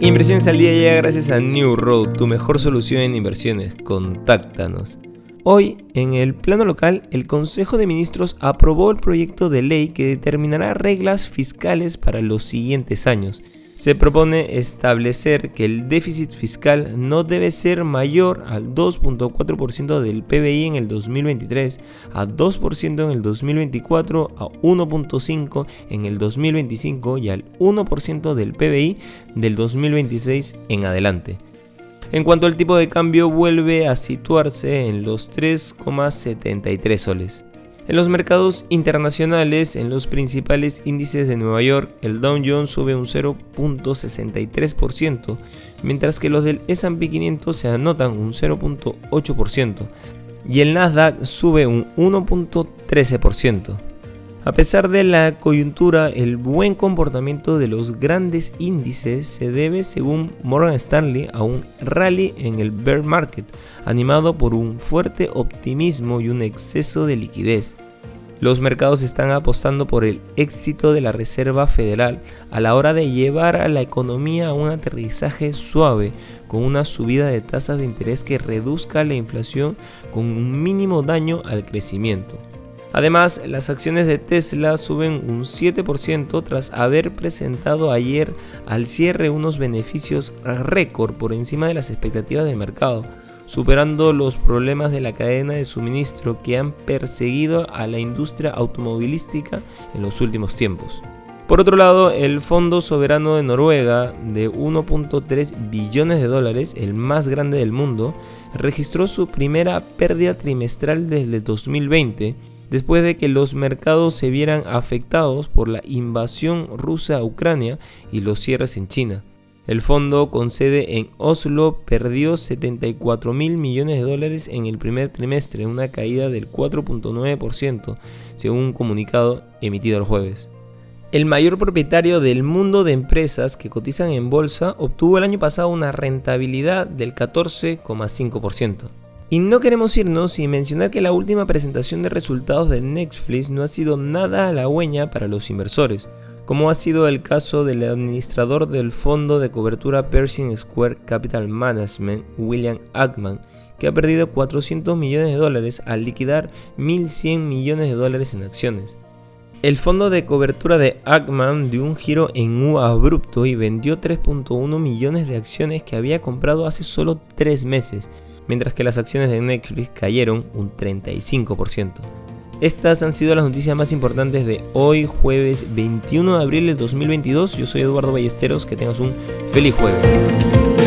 Inversiones al día llega gracias a New Road, tu mejor solución en inversiones. Contáctanos. Hoy, en el plano local, el Consejo de Ministros aprobó el proyecto de ley que determinará reglas fiscales para los siguientes años se propone establecer que el déficit fiscal no debe ser mayor al 2.4% del PBI en el 2023, a 2% en el 2024, a 1.5% en el 2025 y al 1% del PBI del 2026 en adelante. En cuanto al tipo de cambio, vuelve a situarse en los 3,73 soles. En los mercados internacionales, en los principales índices de Nueva York, el Dow Jones sube un 0.63%, mientras que los del S&P 500 se anotan un 0.8% y el Nasdaq sube un 1.13%. A pesar de la coyuntura, el buen comportamiento de los grandes índices se debe, según Morgan Stanley, a un rally en el bear market, animado por un fuerte optimismo y un exceso de liquidez. Los mercados están apostando por el éxito de la Reserva Federal a la hora de llevar a la economía a un aterrizaje suave con una subida de tasas de interés que reduzca la inflación con un mínimo daño al crecimiento. Además, las acciones de Tesla suben un 7% tras haber presentado ayer al cierre unos beneficios récord por encima de las expectativas de mercado, superando los problemas de la cadena de suministro que han perseguido a la industria automovilística en los últimos tiempos. Por otro lado, el Fondo Soberano de Noruega, de 1.3 billones de dólares, el más grande del mundo, registró su primera pérdida trimestral desde 2020 después de que los mercados se vieran afectados por la invasión rusa a Ucrania y los cierres en China. El fondo con sede en Oslo perdió 74 mil millones de dólares en el primer trimestre, una caída del 4.9%, según un comunicado emitido el jueves. El mayor propietario del mundo de empresas que cotizan en bolsa obtuvo el año pasado una rentabilidad del 14,5%. Y no queremos irnos sin mencionar que la última presentación de resultados de Netflix no ha sido nada halagüeña para los inversores, como ha sido el caso del administrador del fondo de cobertura Pershing Square Capital Management, William Ackman, que ha perdido 400 millones de dólares al liquidar 1.100 millones de dólares en acciones. El fondo de cobertura de Ackman dio un giro en U abrupto y vendió 3.1 millones de acciones que había comprado hace solo 3 meses, mientras que las acciones de Netflix cayeron un 35%. Estas han sido las noticias más importantes de hoy, jueves 21 de abril del 2022. Yo soy Eduardo Ballesteros, que tengas un feliz jueves.